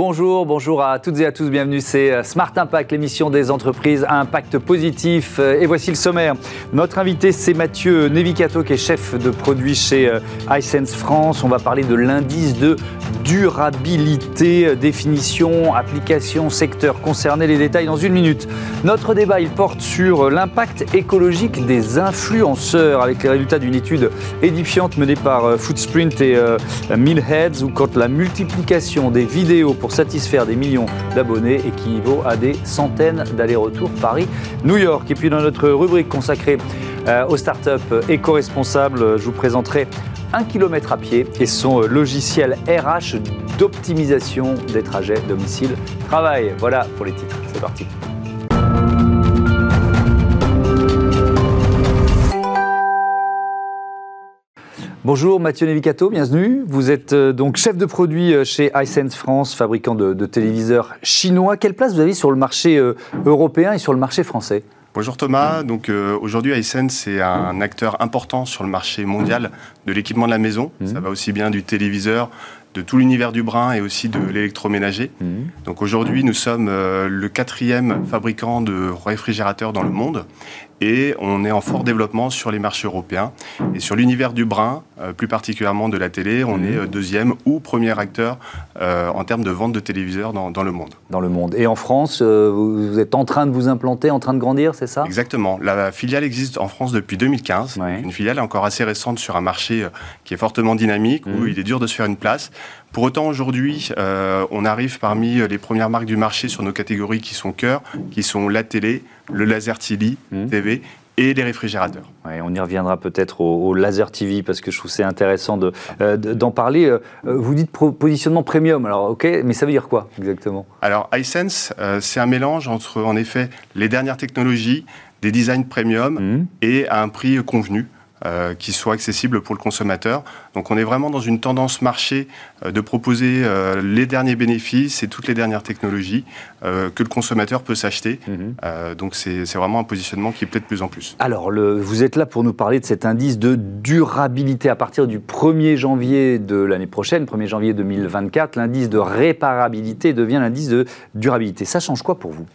Bonjour, bonjour à toutes et à tous, bienvenue, c'est euh, Smart Impact, l'émission des entreprises à impact positif. Euh, et voici le sommaire. Notre invité, c'est Mathieu Nevicato, qui est chef de produit chez euh, iSense France. On va parler de l'indice de durabilité, définition, application, secteur concerné, les détails dans une minute. Notre débat, il porte sur l'impact écologique des influenceurs, avec les résultats d'une étude édifiante menée par Foodsprint et Millheads, où quand la multiplication des vidéos pour satisfaire des millions d'abonnés équivaut à des centaines d'allers-retours Paris-New York. Et puis dans notre rubrique consacrée euh, aux startups éco-responsables, je vous présenterai un kilomètre à pied et son logiciel RH d'optimisation des trajets domicile-travail. Voilà pour les titres. C'est parti. Bonjour Mathieu Nevicato, bienvenue. Vous êtes euh, donc chef de produit euh, chez iSense France, fabricant de, téléviseurs chinois. Quelle place vous avez sur le marché euh, européen et sur le marché français? Bonjour Thomas, donc aujourd'hui iSense est un acteur important sur le marché mondial de l'équipement de la maison. Mmh. Ça va aussi bien du téléviseur, de tout l'univers du brin et aussi de l'électroménager. Mmh. Donc aujourd'hui, nous sommes le quatrième fabricant de réfrigérateurs dans le monde et on est en fort développement sur les marchés européens. Et sur l'univers du brin, euh, plus particulièrement de la télé, on est mhm. euh, deuxième ou premier acteur euh, en termes de vente de téléviseurs dans, le monde. Dans le monde. Et en France, vous êtes en train de vous implanter, en train de grandir, c'est ça? Exactement. La filiale existe en France depuis 2015. Une filiale encore assez récente sur un marché qui est fortement dynamique, où mhm. il est dur de se faire une place. Pour autant, aujourd'hui, on arrive parmi les premières marques du marché sur nos catégories qui sont cœur, qui sont la télé, le laser TV, mmh. TV et les réfrigérateurs. on y reviendra peut-être au, laser TV parce que je trouve c'est intéressant euh, d'en parler. Euh, vous dites positionnement premium, alors ok, mais ça veut dire quoi exactement? Alors iSense, euh, c'est un mélange entre en effet les dernières technologies, des designs premium mmh. et à un prix convenu. Euh, qui soit accessible pour le consommateur. Donc on est vraiment dans une tendance marché euh, de proposer euh, les derniers bénéfices et toutes les dernières technologies que le consommateur peut s'acheter. Mhm. donc c'est vraiment un positionnement qui plaît de plus en plus. Alors le, vous êtes là pour nous parler de cet indice de durabilité à partir du 1er janvier de l'année prochaine, 1er janvier 2024. L'indice de réparabilité devient l'indice de durabilité. Ça change quoi pour vous?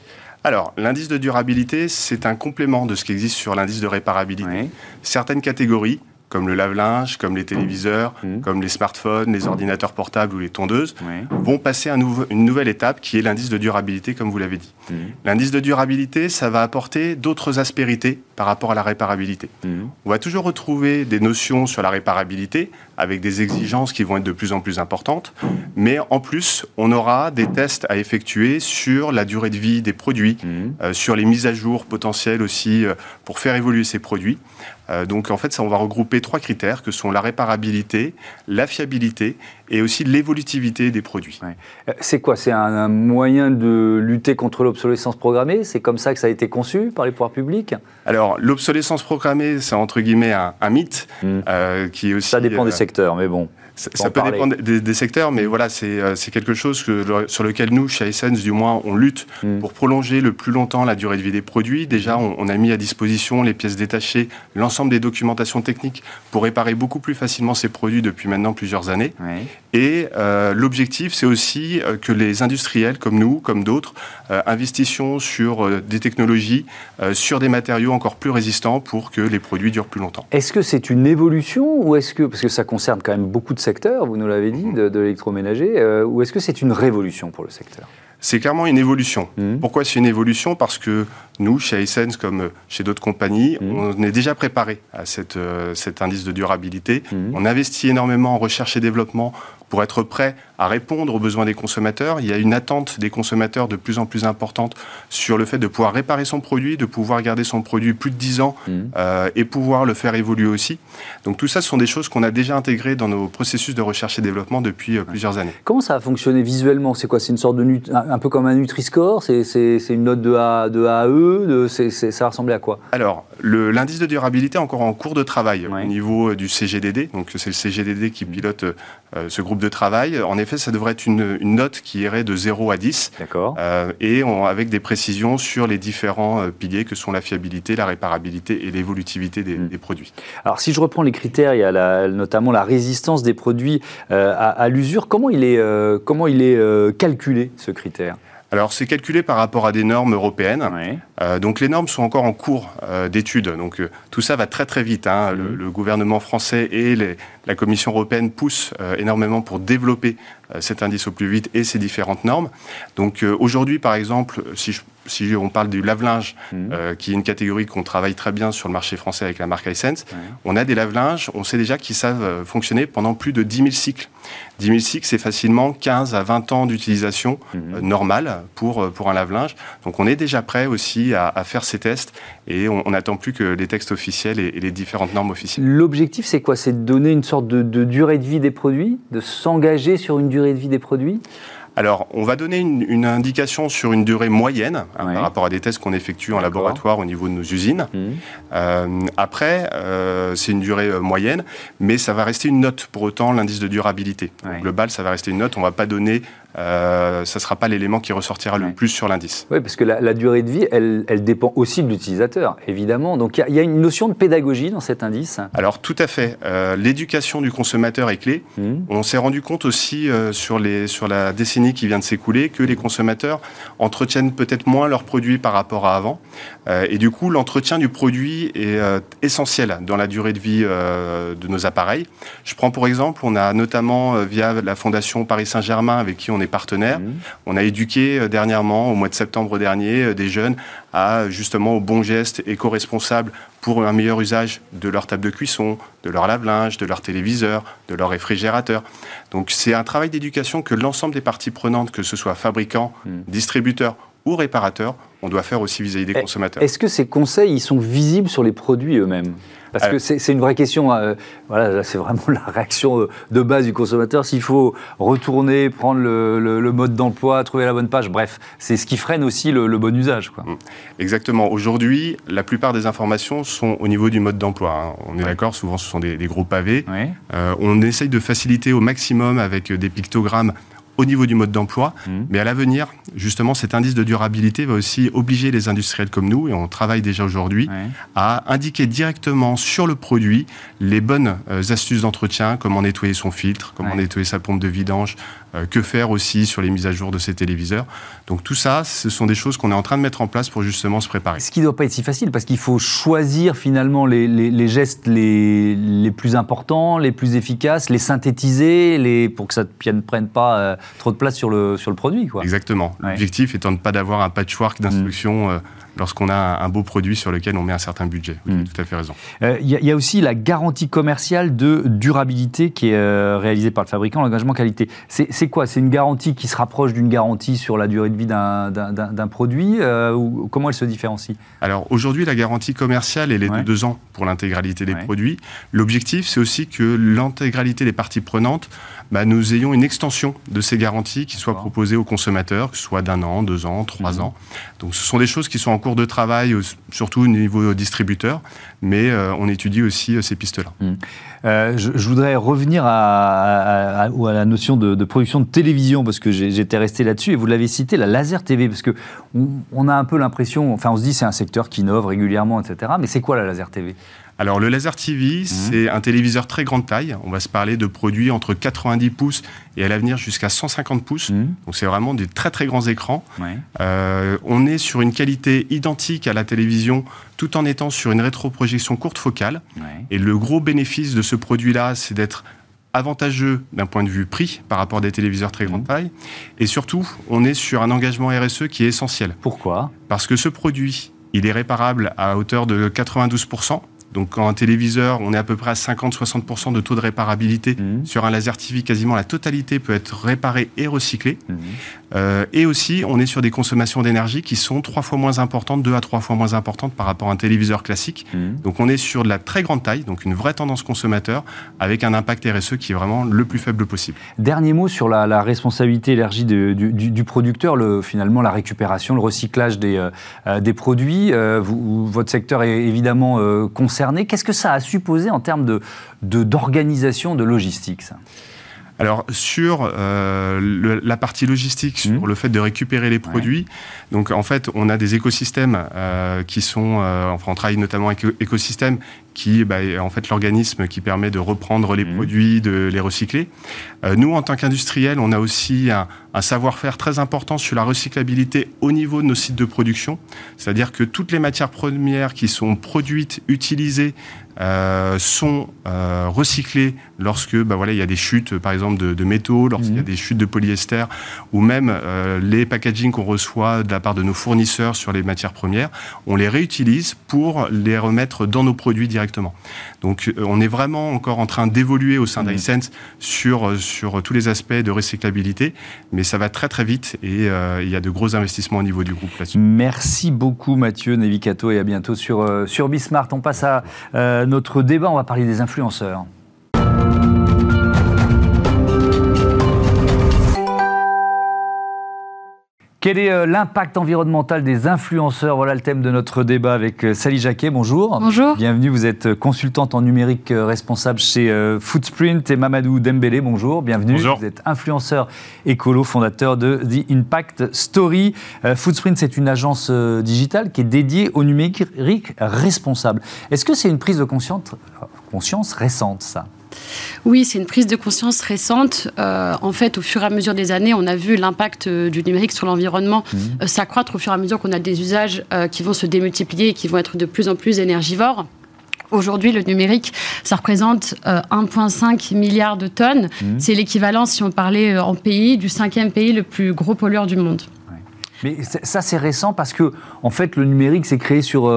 Alors, l'indice de durabilité, c'est un complément de ce qui existe sur l'indice de réparabilité. Certaines catégories, comme le lave-linge, comme les téléviseurs, mmh. comme les smartphones, les ordinateurs portables ou les tondeuses, vont passer à une nouvelle étape qui est l'indice de durabilité, comme vous l'avez dit. Mmh. L'indice de durabilité, ça va apporter d'autres aspérités par rapport à la réparabilité. Mmh. On va toujours retrouver des notions sur la réparabilité avec des exigences qui vont être de plus en plus importantes, mais en plus, on aura des tests à effectuer sur la durée de vie des produits, euh, sur les mises à jour potentielles aussi euh, pour faire évoluer ces produits. Euh, donc en fait, ça, on va regrouper trois critères que sont la réparabilité, la fiabilité et aussi l'évolutivité des produits. Euh, c'est quoi? C'est un, moyen de lutter contre l'obsolescence programmée? C'est comme ça que ça a été conçu par les pouvoirs publics? Alors l'obsolescence programmée, c'est entre guillemets un, mythe hmm. euh, qui est aussi. Ça dépend des secteurs, mais bon. Ça, peut dépendre des, secteurs, mais voilà, c'est quelque chose que, sur lequel nous, chez Essence, du moins, on lutte hmm. pour prolonger le plus longtemps la durée de vie des produits. Déjà, on, on a mis à disposition les pièces détachées, l'ensemble des documentations techniques pour réparer beaucoup plus facilement ces produits depuis maintenant plusieurs années. Et euh, l'objectif, c'est aussi euh, que les industriels comme nous, comme d'autres, euh, investissions sur des technologies, sur des matériaux encore plus résistants pour que les produits durent plus longtemps. Est-ce que c'est une évolution ou est-ce que, parce que ça concerne quand même beaucoup de secteurs, vous nous l'avez dit, de, de l'électroménager, ou est-ce que c'est une révolution pour le secteur? C'est clairement une évolution. Mmh. Pourquoi c'est une évolution? Parce que nous, chez Essence, comme chez d'autres compagnies, mmh. on est déjà préparé à cette, cet indice de durabilité. Mmh. On investit énormément en recherche et développement pour être prêt à répondre aux besoins des consommateurs. Il y a une attente des consommateurs de plus en plus importante sur le fait de pouvoir réparer son produit, de pouvoir garder son produit plus de 10 ans mmh. euh, et pouvoir le faire évoluer aussi. Donc tout ça, ce sont des choses qu'on a déjà intégrées dans nos processus de recherche et développement depuis euh, plusieurs années. Comment ça a fonctionné visuellement? C'est quoi? C'est une sorte de un peu comme un Nutri-Score? C'est une note de A, de a à E? De, Ça ressemblait à quoi? Alors, l'indice de durabilité est encore en cours de travail au niveau euh, du CGDD. Donc c'est le CGDD qui pilote ce groupe de travail, en effet, ça devrait être une, note qui irait de 0 à 10. D'accord. et avec des précisions sur les différents piliers que sont la fiabilité, la réparabilité et l'évolutivité des, hmm. des, produits. Alors, si je reprends les critères, il y a notamment la résistance des produits à, l'usure. Comment il est, comment il est calculé, ce critère? Alors, c'est calculé par rapport à des normes européennes. Euh, donc, les normes sont encore en cours euh, d'étude. Donc, euh, tout ça va très très vite. Hein. Le, le, gouvernement français et les, la Commission européenne poussent énormément pour développer cet indice au plus vite et ces différentes normes. Donc, aujourd'hui, par exemple, si je si on parle du lave-linge, mhm. euh, qui est une catégorie qu'on travaille très bien sur le marché français avec la marque Hisense, on a des lave-linges, on sait déjà qu'ils savent euh, fonctionner pendant plus de 10 000 cycles. 10 000 cycles, c'est facilement 15 à 20 ans d'utilisation mhm. euh, normale pour, pour un lave-linge. Donc on est déjà prêt aussi à, faire ces tests et on n'attend plus que les textes officiels et, les différentes normes officielles. L'objectif, c'est quoi? C'est de donner une sorte de, de durée de vie des produits? De s'engager sur une durée de vie des produits? Alors, on va donner une, indication sur une durée moyenne hein, par rapport à des tests qu'on effectue en laboratoire au niveau de nos usines. Mmh. Euh, après, euh, c'est une durée euh, moyenne, mais ça va rester une note pour autant l'indice de durabilité. Le BAL, ça va rester une note. On ne va pas donner euh, ça ne sera pas l'élément qui ressortira le plus sur l'indice. Oui, parce que la, durée de vie, elle, dépend aussi de l'utilisateur, évidemment. Donc il y, a une notion de pédagogie dans cet indice. Alors tout à fait. Euh, l'éducation du consommateur est clé. Mmh. On s'est rendu compte aussi euh, sur, les, sur la décennie qui vient de s'écouler que les consommateurs entretiennent peut-être moins leurs produits par rapport à avant. et du coup, l'entretien du produit est essentiel dans la durée de vie de nos appareils. Je prends pour exemple, on a notamment via la Fondation Paris Saint-Germain avec qui on partenaires. Mmh. On a éduqué euh, dernièrement, au mois de septembre dernier, euh, des jeunes à justement au bon geste éco-responsable pour un meilleur usage de leur table de cuisson, de leur lave-linge, de leur téléviseur, de leur réfrigérateur. Donc c'est un travail d'éducation que l'ensemble des parties prenantes, que ce soit fabricants, mmh. distributeurs ou réparateurs, on doit faire aussi vis-à-vis des consommateurs. Est-ce que ces conseils ils sont visibles sur les produits eux-mêmes? Parce que c'est une vraie question. Euh, voilà, c'est vraiment la réaction de base du consommateur. S'il faut retourner, prendre le, mode d'emploi, trouver la bonne page, bref, c'est ce qui freine aussi le, bon usage. Quoi. Mmh. Exactement. Aujourd'hui, la plupart des informations sont au niveau du mode d'emploi. Hein. On est d'accord, souvent ce sont des, gros pavés. Euh, on essaye de faciliter au maximum avec des pictogrammes au niveau du mode d'emploi. Mmh. Mais à l'avenir, justement, cet indice de durabilité va aussi obliger les industriels comme nous, et on travaille déjà aujourd'hui, à indiquer directement sur le produit les bonnes euh, astuces d'entretien, comment nettoyer son filtre, comment nettoyer sa pompe de vidange, que faire aussi sur les mises à jour de ses téléviseurs. Donc tout ça, ce sont des choses qu'on est en train de mettre en place pour justement se préparer. Ce qui ne doit pas être si facile, parce qu'il faut choisir finalement les, les, gestes les, les, plus importants, les plus efficaces, les synthétiser les, pour que ça ne prenne pas... Euh, trop de place sur le, sur le produit. Quoi. Exactement. L'objectif étant de ne pas d'avoir un patchwork d'instructions. Mm. Euh, lorsqu'on a un beau produit sur lequel on met un certain budget. Vous avez mm. tout à fait raison. Euh, il y, a aussi la garantie commerciale de durabilité qui est euh, réalisée par le fabricant, l'engagement qualité. C'est quoi? C'est une garantie qui se rapproche d'une garantie sur la durée de vie d'un produit ou Comment elle se différencie? Alors aujourd'hui, la garantie commerciale, elle est de deux ans pour l'intégralité des produits. L'objectif, c'est aussi que l'intégralité des parties prenantes bah, nous ayons une extension de ces garanties qui soient proposées aux consommateurs, que ce soit d'un an, deux ans, trois mhm. ans. Donc ce sont des choses qui sont en cours de travail, surtout au niveau distributeur, mais euh, on étudie aussi euh, ces pistes-là. Mhm. Euh, je, voudrais revenir à, la notion de, production de télévision, parce que j'étais resté là-dessus, et vous l'avez cité, la laser TV, parce qu'on on a un peu l'impression, enfin on se dit c'est un secteur qui innove régulièrement, etc. Mais c'est quoi la laser TV alors le laser TV, mhm. c'est un téléviseur très grande taille. On va se parler de produits entre 90 pouces et à l'avenir jusqu'à 150 pouces. Mhm. Donc c'est vraiment des très très grands écrans. Euh, on est sur une qualité identique à la télévision tout en étant sur une rétroprojection courte focale. Et le gros bénéfice de ce produit-là, c'est d'être avantageux d'un point de vue prix par rapport à des téléviseurs très grande mhm. taille. Et surtout, on est sur un engagement RSE qui est essentiel. Pourquoi? Parce que ce produit, il est réparable à hauteur de 92 donc, quand un téléviseur, on est à peu près à 50-60% de taux de réparabilité. Mhm. Sur un laser TV, quasiment la totalité peut être réparée et recyclée. Mhm. Euh, et aussi, on est sur des consommations d'énergie qui sont trois fois moins importantes, deux à trois fois moins importantes par rapport à un téléviseur classique. Mhm. Donc, on est sur de la très grande taille, donc une vraie tendance consommateur, avec un impact RSE qui est vraiment le plus faible possible. Dernier mot sur la, responsabilité élargie du, producteur, le, finalement la récupération, le recyclage des, euh, euh, des produits. votre secteur est évidemment concerné Qu'est-ce que ça a supposé en termes d'organisation, de, de logistique ça? Alors, sur euh, la partie logistique, sur mmh. le fait de récupérer les produits, donc en fait, on a des écosystèmes euh, qui sont, euh, enfin, on travaille notamment avec écosystèmes qui bah, est en fait l'organisme qui permet de reprendre les mmh. produits, de les recycler. nous, en tant qu'industriels, on a aussi un, un savoir-faire très important sur la recyclabilité au niveau de nos sites de production. C'est-à-dire que toutes les matières premières qui sont produites, utilisées, euh, sont euh, recyclés lorsque bah, voilà, il y a des chutes, par exemple, de, métaux, lorsqu'il y a mhm. des chutes de polyester, ou même euh, les packaging qu'on reçoit de la part de nos fournisseurs sur les matières premières, on les réutilise pour les remettre dans nos produits directement. Donc on est vraiment encore en train d'évoluer au sein mmh. sur, sur tous les aspects de recyclabilité, mais ça va très très vite et il y a de gros investissements au niveau du groupe là-dessus. Merci beaucoup Mathieu Nevicato et à bientôt sur, sur Bismart. On passe à notre débat, on va parler des influenceurs. Quel est euh, l'impact environnemental des influenceurs? Voilà le thème de notre débat avec euh, Sally Jacquet. Bonjour. Bonjour. Bienvenue, vous êtes euh, consultante en numérique responsable chez Foodsprint et Mamadou Dembélé. Bonjour, bienvenue. Bonjour. Vous êtes influenceur écolo, fondateur de The Impact Story. Foodsprint, c'est une agence digitale qui est dédiée au numérique responsable. Est-ce que c'est une prise de conscience, conscience récente, ça? Oui, c'est une prise de conscience récente. Euh, en fait, au fur et à mesure des années, on a vu l'impact euh, du numérique sur l'environnement mmh. euh, s'accroître au fur et à mesure qu'on a des usages qui vont se démultiplier et qui vont être de plus en plus énergivores. Aujourd'hui, le numérique, ça représente 1,5 milliard de tonnes. Mmh. C'est l'équivalent, si on parlait en pays, du cinquième pays le plus gros pollueur du monde. Mais ça, c'est récent parce que, en fait, le numérique s'est créé sur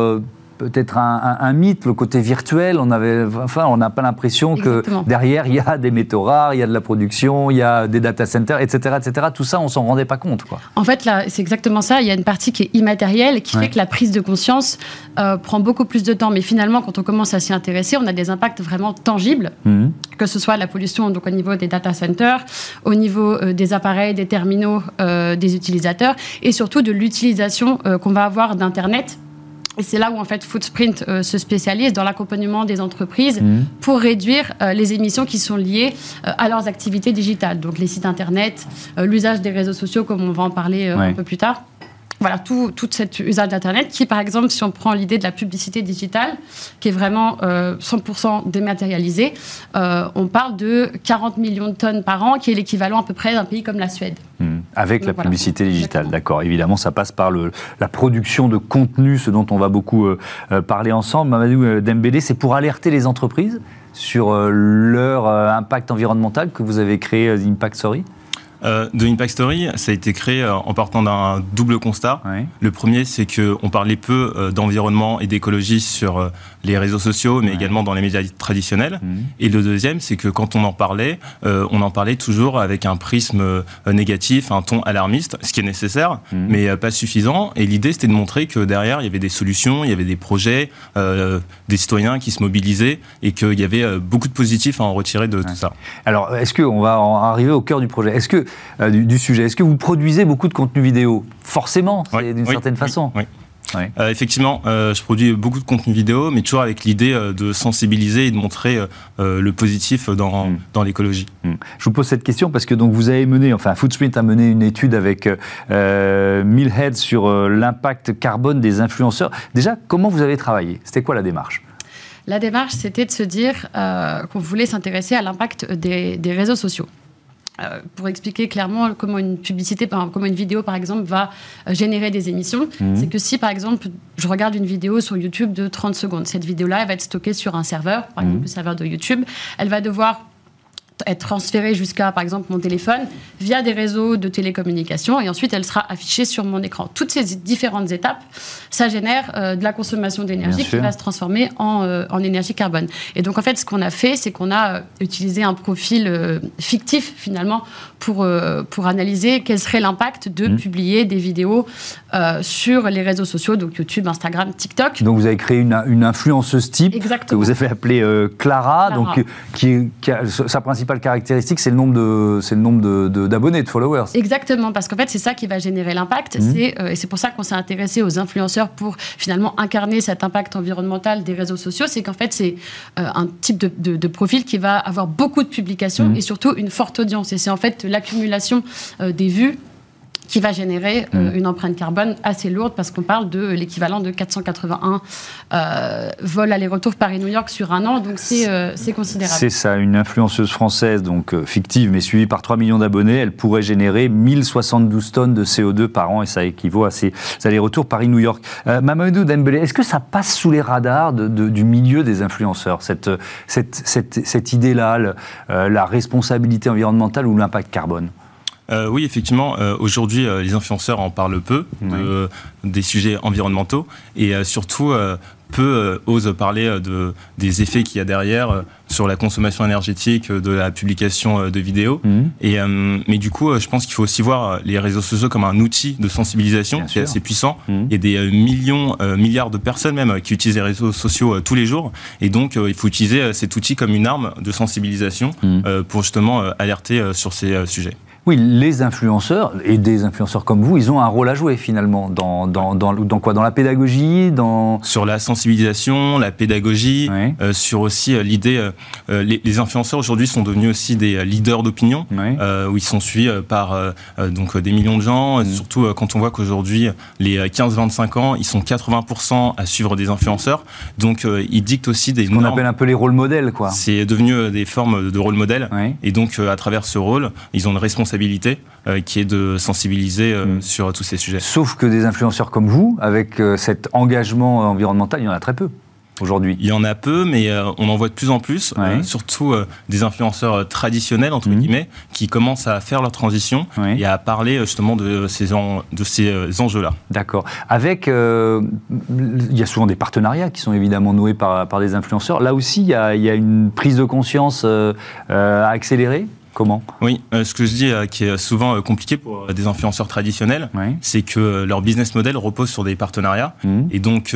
peut-être un, mythe, le côté virtuel. On avait, enfin, on n'a pas l'impression que derrière il y a des métaux rares, il y a de la production, il y a des data centers, etc., etc. Tout ça, on s'en rendait pas compte, quoi. En fait, là, c'est exactement ça. Il y a une partie qui est immatérielle, qui fait que la prise de conscience euh, prend beaucoup plus de temps. Mais finalement, quand on commence à s'y intéresser, on a des impacts vraiment tangibles, mhm. que ce soit la pollution donc au niveau des data centers, au niveau euh, des appareils, des terminaux, euh, des utilisateurs, et surtout de l'utilisation qu'on va avoir d'internet et c'est là où en fait Footprint euh, se spécialise dans l'accompagnement des entreprises mmh. pour réduire euh, les émissions qui sont liées euh, à leurs activités digitales, donc les sites internet, l'usage des réseaux sociaux comme on va en parler un peu plus tard voilà, tout, tout cet usage d'Internet qui, par exemple, si on prend l'idée de la publicité digitale, qui est vraiment 100% dématérialisée, on parle de 40 millions de tonnes par an, qui est l'équivalent à peu près d'un pays comme la Suède. Hmm. Avec la publicité digitale, d'accord. Évidemment, ça passe par le, la production de contenu, ce dont on va beaucoup euh, euh, parler ensemble. Mamadou euh, Dembélé, c'est pour alerter les entreprises sur leur impact environnemental que vous avez créé Impact Story? Euh, The Impact Story, ça a été créé en partant d'un double constat. Le premier, c'est qu'on parlait peu d'environnement et d'écologie sur les réseaux sociaux, mais également dans les médias traditionnels. Mhm. Et le deuxième, c'est que quand on en parlait, euh, on en parlait toujours avec un prisme euh, négatif, un ton alarmiste, ce qui est nécessaire, mhm. mais euh, pas suffisant. Et l'idée, c'était de montrer que derrière, il y avait des solutions, il y avait des projets, des citoyens qui se mobilisaient et qu'il y avait beaucoup de positifs à en retirer de tout ça. Alors, est-ce qu'on va en arriver au cœur du projet? Est-ce que du, sujet? Est-ce que vous produisez beaucoup de contenu vidéo? Forcément, d'une certaine façon. Euh, effectivement, euh, je produis beaucoup de contenu vidéo, mais toujours avec l'idée euh, de sensibiliser et de montrer le positif dans, mm. dans l'écologie. Mm. Je vous pose cette question parce que donc vous avez mené, enfin Foodsprint a mené une étude avec Millhead sur l'impact carbone des influenceurs. Déjà, comment vous avez travaillé? C'était quoi la démarche? La démarche, c'était de se dire qu'on voulait s'intéresser à l'impact des, des réseaux sociaux. Euh, pour expliquer clairement comment une publicité, comment une vidéo par exemple va euh, générer des émissions, mhm. c'est que si par exemple je regarde une vidéo sur YouTube de 30 secondes, cette vidéo-là elle va être stockée sur un serveur, par exemple mhm. le serveur de YouTube, elle va devoir être transférée jusqu'à, par exemple, mon téléphone via des réseaux de télécommunications et ensuite elle sera affichée sur mon écran. Toutes ces différentes étapes, ça génère euh, de la consommation d'énergie qui va se transformer en, euh, en, énergie carbone. Et donc, en fait, ce qu'on a fait, c'est qu'on a euh, utilisé un profil fictif, finalement, pour, pour analyser quel serait l'impact de mmh. publier des vidéos sur les réseaux sociaux, donc YouTube, Instagram, TikTok. Donc, vous avez créé une, une influenceuse type que vous avez appelée Clara, Clara, donc qui, qui a, sa principale principale caractéristique, c'est le nombre de, c'est le nombre d'abonnés, de, followers. Exactement, parce qu'en fait, c'est ça qui va générer l'impact. Mmh. C'est, et c'est pour ça qu'on s'est intéressé aux influenceurs pour finalement incarner cet impact environnemental des réseaux sociaux. C'est qu'en fait, c'est un type de, profil qui va avoir beaucoup de publications mmh. et surtout une forte audience. Et c'est en fait l'accumulation des vues qui va générer euh, mm. une empreinte carbone assez lourde parce qu'on parle de l'équivalent de 481 euh, vols aller-retour Paris-New York sur un an, donc c'est euh, considérable. C'est ça, une influenceuse française, donc fictive mais suivie par 3 millions d'abonnés, elle pourrait générer 1072 tonnes de CO2 par an et ça équivaut à ces allers-retours Paris-New York. Mamadou Dembélé, est-ce que ça passe sous les radars du milieu des influenceurs, cette, cette, cette, cette idée-là, la responsabilité environnementale ou l'impact carbone? Euh, oui, effectivement, euh, aujourd'hui, euh, les influenceurs en parlent peu des sujets environnementaux et surtout peu osent parler de, des effets qu'il y a derrière sur la consommation énergétique de la publication de vidéos. Mhm. Et, mais du coup, je pense qu'il faut aussi voir les réseaux sociaux comme un outil de sensibilisation qui est assez puissant. Mhm. Il y a des millions, milliards de personnes même qui utilisent les réseaux sociaux tous les jours. Et donc, il faut utiliser cet outil comme une arme de sensibilisation mhm. pour justement alerter sur ces sujets. Oui, les influenceurs, et des influenceurs comme vous, ils ont un rôle à jouer finalement. Dans, dans, dans, quoi? Dans la pédagogie dans... Sur la sensibilisation, la pédagogie, euh, sur aussi euh, l'idée. Euh, les, influenceurs aujourd'hui sont devenus aussi des leaders d'opinion, où ils sont suivis par donc, des millions de gens, mm. surtout quand on voit qu'aujourd'hui, les 15-25 ans, ils sont 80% à suivre des influenceurs. Donc ils dictent aussi des. Ce qu'on appelle un peu les rôles modèles, quoi. C'est devenu des formes de rôle modèle. Et donc, à travers ce rôle, ils ont une responsabilité euh, qui est de sensibiliser euh, mm. sur tous ces sujets. Sauf que des influenceurs comme vous, avec euh, cet engagement environnemental, il y en a très peu aujourd'hui Il y en a peu, mais on en voit de plus en plus, surtout des influenceurs traditionnels, entre mm. guillemets, qui commencent à faire leur transition et à parler justement de ces, de ces enjeux-là. D'accord. Avec, il y a souvent des partenariats qui sont évidemment noués par, par des influenceurs. Là aussi, il y a, il y a une prise de conscience à accélérer? Comment Oui, euh, ce que je dis euh, qui est souvent euh, compliqué pour des influenceurs traditionnels, c'est que leur business model repose sur des partenariats. Mmh. Et donc,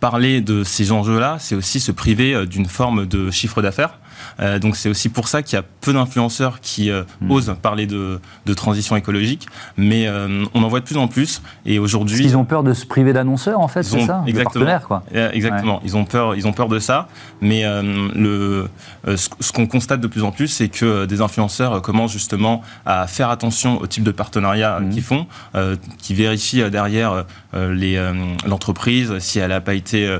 parler de ces enjeux-là, c'est aussi se priver d'une forme de chiffre d'affaires. Euh, donc c'est aussi pour ça qu'il y a peu d'influenceurs qui euh, hmm. osent parler de, transition écologique, mais euh, on en voit de plus en plus. Et aujourd'hui, ils ont peur de se priver d'annonceurs, en fait, c'est ça, exactement. quoi. Exactement. Ils ont peur, ils ont peur de ça. Mais le, ce, qu'on constate de plus en plus, c'est que des influenceurs commencent justement à faire attention au type de partenariat hmm. qu'ils font, qui vérifient derrière l'entreprise si elle n'a pas été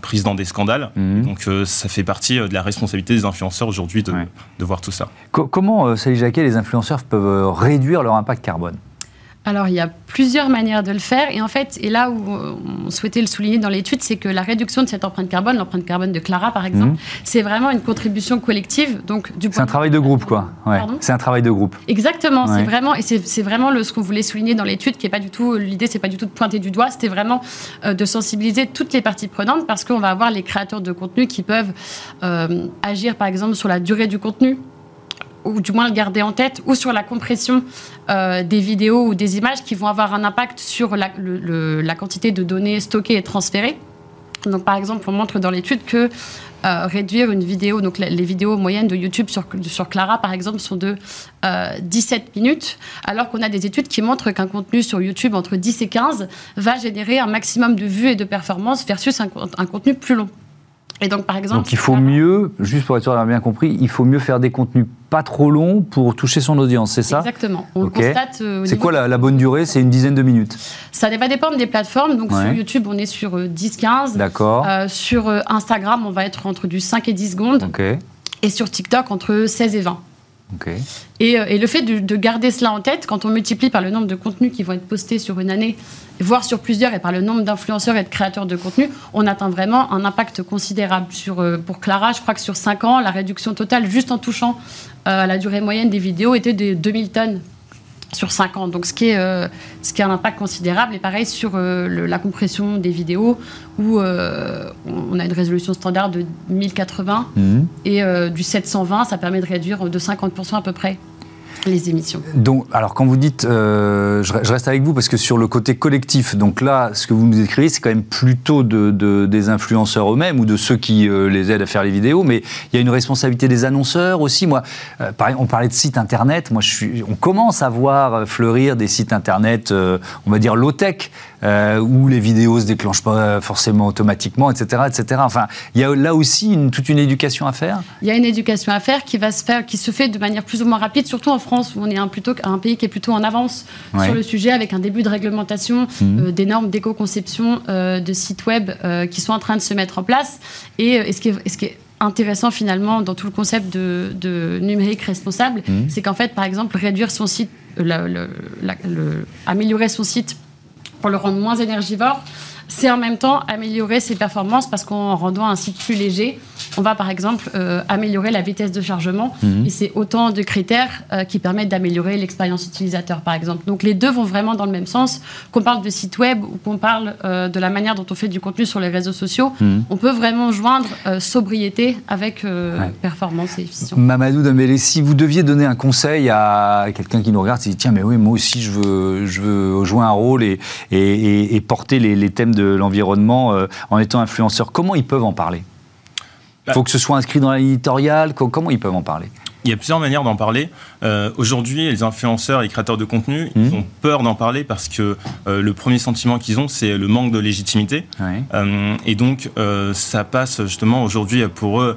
prise dans des scandales. Hmm. Donc ça fait partie euh, de la responsabilité des influenceurs aujourd'hui de, de, voir tout ça. comment, euh, Sally Jacquet, les influenceurs peuvent euh, réduire leur impact carbone? Alors, il y a plusieurs manières de le faire. Et en fait, et là où on souhaitait le souligner dans l'étude, c'est que la réduction de cette empreinte carbone, l'empreinte carbone de Clara par exemple, mhm. c'est vraiment une contribution collective. Donc, du c'est un travail de groupe, quoi. C'est un travail de groupe. Exactement. C'est vraiment, et c'est, vraiment le, ce qu'on voulait souligner dans l'étude, qui est pas du tout, l'idée, c'est pas du tout de pointer du doigt, c'était vraiment euh, de sensibiliser toutes les parties prenantes parce qu'on va avoir les créateurs de contenu qui peuvent euh, agir, par exemple, sur la durée du contenu ou du moins le garder en tête, ou sur la compression euh, des vidéos ou des images qui vont avoir un impact sur la, quantité de données stockées et transférées. Donc, par exemple, on montre dans l'étude que euh, réduire une vidéo, donc les vidéos moyennes de YouTube sur, sur Clara, par exemple, sont de 17 euh, minutes, alors qu'on a des études qui montrent qu'un contenu sur YouTube entre 10 et 15 va générer un maximum de vues et de performances versus un contenu plus long. Et donc, par exemple. Donc, il faut mieux, juste pour être sûr d'avoir bien compris, il faut mieux faire des contenus pas trop longs pour toucher son audience, c'est ça? Exactement. On constate. Euh, c'est quoi la, bonne durée? C'est une dizaine de minutes Ça va dépendre des plateformes. Donc, sur YouTube, on est sur 10-15. Euh, D'accord. Euh, sur Instagram, on va être entre du 5 et 10 secondes. OK. Et sur TikTok, entre 16 et 20. Et, et, le fait de, de, garder cela en tête, quand on multiplie par le nombre de contenus qui vont être postés sur une année voire sur plusieurs, et par le nombre d'influenceurs et de créateurs de contenu, on atteint vraiment un impact considérable. Sur, euh, pour Clara, je crois que sur 5 ans, la réduction totale, juste en touchant euh, la durée moyenne des vidéos, était de 2000 tonnes sur 5 ans. Donc, ce qui est, euh, ce qui a un impact considérable. Et pareil sur la compression des vidéos, où on a une résolution standard de 1080 mmh. et du 720, ça permet de réduire de 50% à peu près les émissions. Donc, alors quand vous dites, euh, je, reste avec vous parce que sur le côté collectif, donc là, ce que vous nous décrivez, c'est quand même plutôt de, des influenceurs eux-mêmes ou de ceux qui euh, les aident à faire les vidéos, mais il y a une responsabilité des annonceurs aussi. Moi, euh, on parlait de sites internet. Moi, je suis, on commence à voir fleurir des sites internet, on va dire low tech, où les vidéos se déclenchent pas forcément automatiquement, etc., etc. Enfin, il y a là aussi une, toute une éducation à faire? Il y a une éducation à faire qui va se faire, qui se fait de manière plus ou moins rapide, surtout en France où on est un, plutôt, un pays qui est plutôt en avance sur le sujet, avec un début de réglementation, mhm. euh, des normes d'éco-conception euh, de sites web euh, qui sont en train de se mettre en place. Et, ce, qui est, intéressant finalement dans tout le concept de, numérique responsable, mhm. c'est qu'en fait, par exemple, réduire son site, améliorer son site pour le rendre moins énergivore, c'est en même temps améliorer ses performances parce qu'en rendant un site plus léger, on va par exemple euh, améliorer la vitesse de chargement. Mhm. Et c'est autant de critères euh, qui permettent d'améliorer l'expérience utilisateur, par exemple. Donc les deux vont vraiment dans le même sens. Qu'on parle de site web ou qu'on parle euh, de la manière dont on fait du contenu sur les réseaux sociaux, mhm. on peut vraiment joindre sobriété avec performance et efficience. Mamadou Dambélé, si vous deviez donner un conseil à quelqu'un qui nous regarde, qui dit tiens mais oui moi aussi je veux, je veux jouer un rôle et, et, et porter les, les thèmes de l'environnement en étant influenceur, comment ils peuvent en parler? Il faut que ce soit inscrit dans l'éditorial Comment ils peuvent en parler? Il y a plusieurs manières d'en parler. Euh, aujourd'hui, les influenceurs et créateurs de contenu, ils mmh. ont peur d'en parler parce que euh, le premier sentiment qu'ils ont, c'est le manque de légitimité. Euh, et donc, ça passe justement aujourd'hui pour eux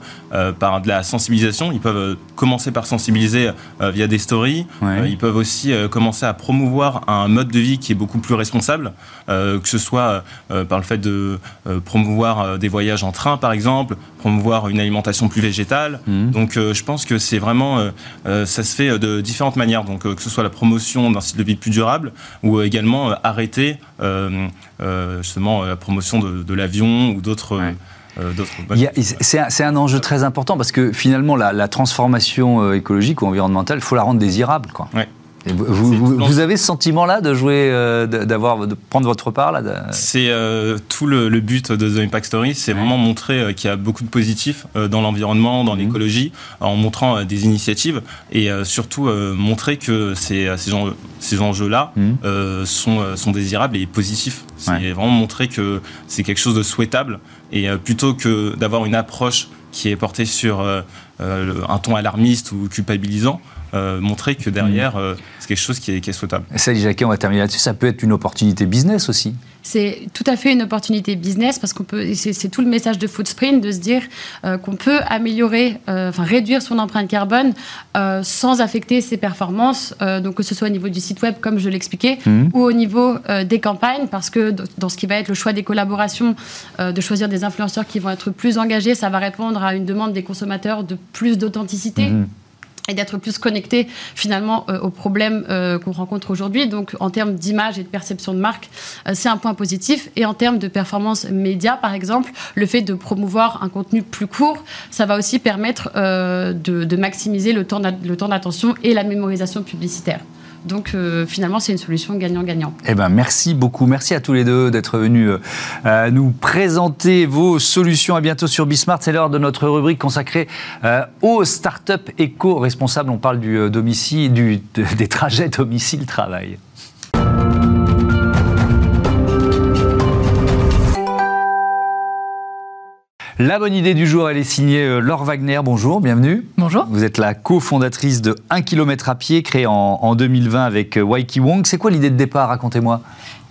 par de la sensibilisation. Ils peuvent commencer par sensibiliser via des stories. ils peuvent aussi commencer à promouvoir un mode de vie qui est beaucoup plus responsable, que ce soit par le fait de promouvoir des voyages en train, par exemple, promouvoir une alimentation plus végétale. Mmh. Donc, je pense que c'est vraiment euh, euh, ça se fait de différentes manières. Donc, euh, que ce soit la promotion d'un style de vie plus durable ou également arrêter justement la promotion de, l'avion ou d'autres. C'est un, enjeu très important parce que finalement, la, transformation écologique ou environnementale, il faut la rendre désirable. Quoi. Vous, avez ce sentiment-là de jouer, euh, d'avoir, de prendre votre part là C'est euh, tout le, but de The Impact Story, c'est vraiment montrer euh, qu'il y a beaucoup de positifs dans l'environnement, dans mhm. l'écologie, en montrant des initiatives et surtout montrer que ces, ces, enjeux-là mhm. sont, sont désirables et positifs. C'est vraiment montrer que c'est quelque chose de souhaitable et plutôt que d'avoir une approche qui est portée sur un ton alarmiste ou culpabilisant, euh, montrer que derrière, mm. euh, c'est quelque chose qui est, qui est souhaitable. Sally Jacquet, on va terminer là-dessus. Ça peut être une opportunité business aussi c'est tout à fait une opportunité business parce qu'on peut, c'est tout le message de Footprint de se dire euh, qu'on peut améliorer, enfin réduire son empreinte carbone sans affecter ses performances, donc que ce soit au niveau du site web comme je l'expliquais, mm. ou au niveau des campagnes, parce que dans ce qui va être le choix des collaborations, de choisir des influenceurs qui vont être plus engagés, ça va répondre à une demande des consommateurs de plus d'authenticité. Mm et d'être plus connecté finalement euh, aux problèmes euh, qu'on rencontre aujourd'hui. Donc en termes d'image et de perception de marque, euh, c'est un point positif. Et en termes de performance média, par exemple, le fait de promouvoir un contenu plus court, ça va aussi permettre de, de, maximiser le temps d'attention et la mémorisation publicitaire. Donc euh, finalement, c'est une solution gagnant-gagnant. Eh ben, merci beaucoup. Merci à tous les deux d'être venus euh, nous présenter vos solutions. À bientôt sur Bismart. C'est l'heure de notre rubrique consacrée euh, aux startups éco-responsables. On parle du domicile, du, des trajets domicile-travail. La bonne idée du jour, elle est signée euh, Laure Wagner. Bonjour, bienvenue. Bonjour. Vous êtes la cofondatrice de 1 km à pied, créé en, 2020 avec euh, Waiki Wong. C'est quoi l'idée de départ? Racontez-moi.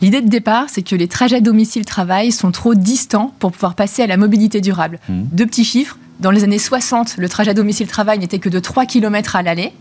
L'idée de départ, c'est que les trajets domicile-travail sont trop distants pour pouvoir passer à la mobilité durable. Mmh. Deux petits chiffres. Dans les années 60, le trajet domicile-travail n'était que de 3 km à l'aller.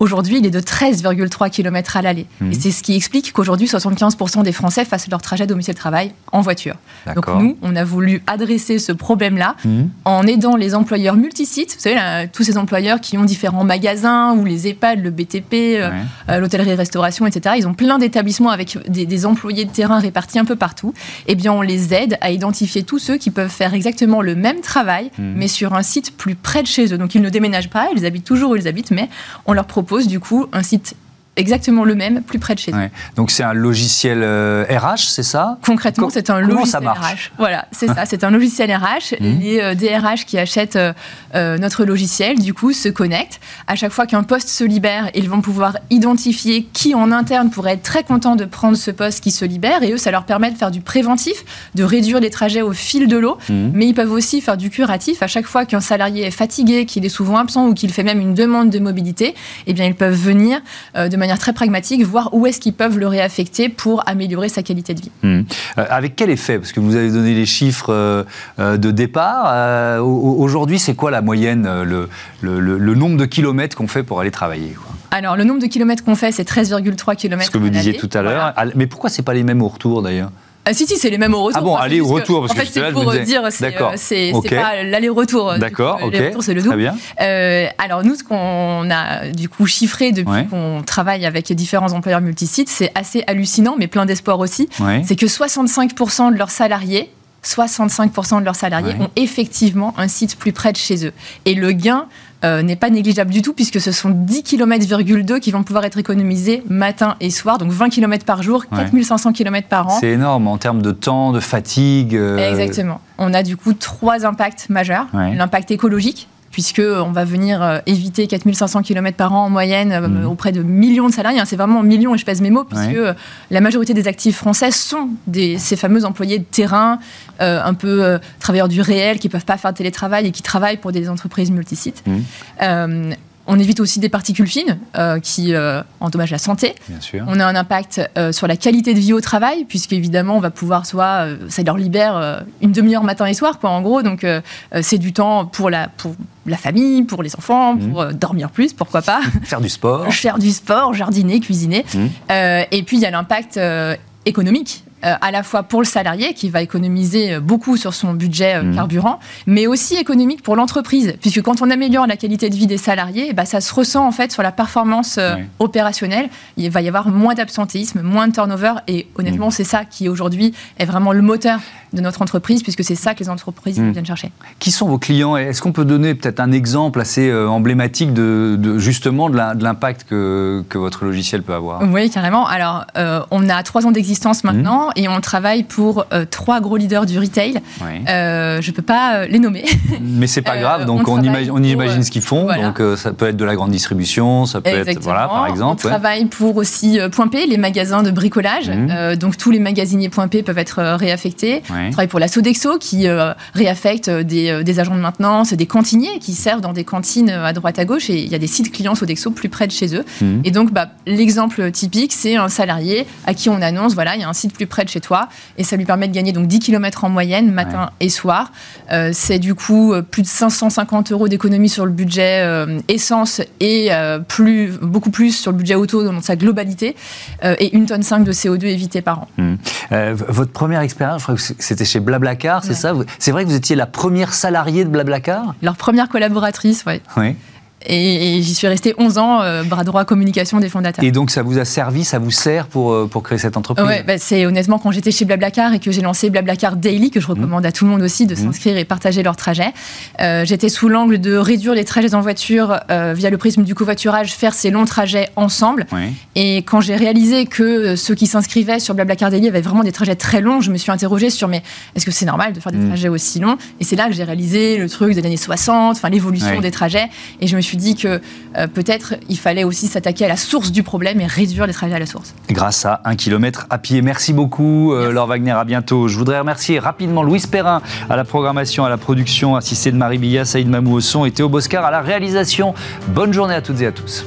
Aujourd'hui, il est de 13,3 km à l'aller. Mmh. Et c'est ce qui explique qu'aujourd'hui, 75% des Français fassent leur trajet domicile-travail en voiture. Donc nous, on a voulu adresser ce problème-là mmh. en aidant les employeurs multisites. Vous savez, tous ces employeurs qui ont différents magasins ou les EHPAD, le BTP, euh, euh, l'hôtellerie-restauration, etc. Ils ont plein d'établissements avec des, employés de terrain répartis un peu partout. Eh bien, on les aide à identifier tous ceux qui peuvent faire exactement le même travail, mmh. mais sur un site plus près de chez eux. Donc ils ne déménagent pas, ils habitent toujours où ils habitent, mais on leur propose propose du coup un site exactement le même, plus près de chez eux. Donc c'est un logiciel RH, euh, c'est ça? Concrètement, c'est un logiciel RH. Voilà, c'est ça, c'est un logiciel RH. Mmh. Les DRH qui achètent notre logiciel, du coup, se connectent. À chaque fois qu'un poste se libère, ils vont pouvoir identifier qui en interne pourrait être très content de prendre ce poste qui se libère. Et eux, ça leur permet de faire du préventif, de réduire les trajets au fil de l'eau. Mmh. Mais ils peuvent aussi faire du curatif. À chaque fois qu'un salarié est fatigué, qu'il est souvent absent ou qu'il fait même une demande de mobilité, eh bien, ils peuvent venir euh, de manière très pragmatique voir où est-ce qu'ils peuvent le réaffecter pour améliorer sa qualité de vie. Mmh. Euh, avec quel effet? Parce que vous avez donné les chiffres euh, de départ. Aujourd'hui, c'est quoi la moyenne, le, le, nombre de kilomètres qu'on fait pour aller travailler Alors, le nombre de kilomètres qu'on fait, c'est 13,3 km. Ce que vous disiez tout à l'heure. Mais pourquoi c'est pas les mêmes au retour d'ailleurs? Ah si, si, c'est les mêmes au retour. Ah bon, aller au retour, parce en fait, c'est pour dire, c'est pas l'aller-retour. D'accord, ok. L'aller-retour, c'est le double. Très bien. Euh, alors nous, ce qu'on a du coup chiffré depuis qu'on travaille avec différents employeurs multisites, c'est assez hallucinant, mais plein d'espoir aussi. C'est que 65% de leurs salariés 65% de leurs salariés ont effectivement un site plus près de chez eux. Et le gain euh, n'est pas négligeable du tout, puisque ce sont 10 km,2 qui vont pouvoir être économisés matin et soir, donc 20 km par jour, 4500 km par an. C'est énorme en termes de temps, de fatigue. Euh, Exactement. On a du coup trois impacts majeurs. L'impact écologique, puisqu'on va venir euh, éviter 4500 km par an en moyenne euh, mmh. auprès de millions de salariés. Hein. C'est vraiment millions, et je pèse mes mots, puisque euh, la majorité des actifs français sont des, ces fameux employés de terrain, un peu travailleurs du réel, qui ne peuvent pas faire de télétravail et qui travaillent pour des entreprises multisites. Mmh. On évite aussi des particules fines euh, qui euh, endommagent la santé. Bien sûr. On a un impact euh, sur la qualité de vie au travail, puisqu'évidemment, on va pouvoir soit. ça leur libère une demi-heure matin et soir, quoi, en gros. Donc, c'est du temps pour la, pour la famille, pour les enfants, mmh. pour dormir plus, pourquoi pas. Faire du sport. Faire du sport, jardiner, cuisiner. Mmh. et puis, il y a l'impact économique à la fois pour le salarié qui va économiser euh, beaucoup sur son budget euh, mmh. carburant, mais aussi économique pour l'entreprise, puisque quand on améliore la qualité de vie des salariés, bah, ça se ressent en fait sur la performance opérationnelle. Il va y avoir moins d'absentéisme, moins de turnover, et honnêtement, mmh. c'est ça qui aujourd'hui est vraiment le moteur de notre entreprise, puisque c'est ça que les entreprises mmh. viennent chercher. Qui sont vos clients Est-ce qu'on peut donner peut-être un exemple assez emblématique de, justement de l'impact que, que, votre logiciel peut avoir? Oui, carrément. Alors, on a trois ans d'existence maintenant et on travaille pour euh, trois gros leaders du retail. Euh, je ne peux pas euh, les nommer. Mais c'est pas grave, donc on, imagine, on imagine ce qu'ils font. Donc ça peut être de la grande distribution, ça peut être, voilà, par exemple. On travaille pour aussi Point P, les magasins de bricolage. Mmh. donc tous les magasiniers Point P peuvent être réaffectés. On travaille pour la Sodexo qui réaffecte des, des, agents de maintenance des cantiniers qui servent dans des cantines à droite à gauche. Et il y a des sites clients Sodexo plus près de chez eux. Mmh. Et donc bah, l'exemple typique, c'est un salarié à qui on annonce, voilà, il y a un site plus près de chez toi et ça lui permet de gagner donc 10 km en moyenne matin et soir. Euh, c'est du coup euh, plus de 550 euros d'économie sur le budget euh, essence et plus, beaucoup plus sur le budget auto dans sa globalité et une tonne 5 de CO2 évité par an. Mmh. votre première expérience, je crois que c'était chez Blablacar, c'est ça? C'est vrai que vous étiez la première salariée de Blablacar? Leur première collaboratrice, oui. Oui. Et, j'y suis resté 11 ans, euh, bras droit communication des fondateurs. Et donc ça vous a servi, ça vous sert pour, euh, pour créer cette entreprise Oui, bah, c'est honnêtement quand j'étais chez Blablacar et que j'ai lancé Blablacar Daily, que je recommande à tout le monde aussi de mmh. s'inscrire et partager leur trajet. Euh, j'étais sous l'angle de réduire les trajets en voiture via le prisme du covoiturage, faire ces longs trajets ensemble. Et quand j'ai réalisé que ceux qui s'inscrivaient sur Blablacar Daily avaient vraiment des trajets très longs, je me suis interrogée sur mais est-ce que c'est normal de faire des mmh. trajets aussi longs? Et c'est là que j'ai réalisé le truc des années 60, enfin l'évolution des trajets. Et je me suis dit que euh, peut-être il fallait aussi s'attaquer à la source du problème et réduire les trajets à la source. Grâce à un kilomètre à pied. Merci beaucoup, euh, Laure Wagner. À bientôt. Je voudrais remercier rapidement Louise Perrin à la programmation, à la production, assistée de Marie Billa, Saïd Mamou au son et Théo Boscar à la réalisation. Bonne journée à toutes et à tous.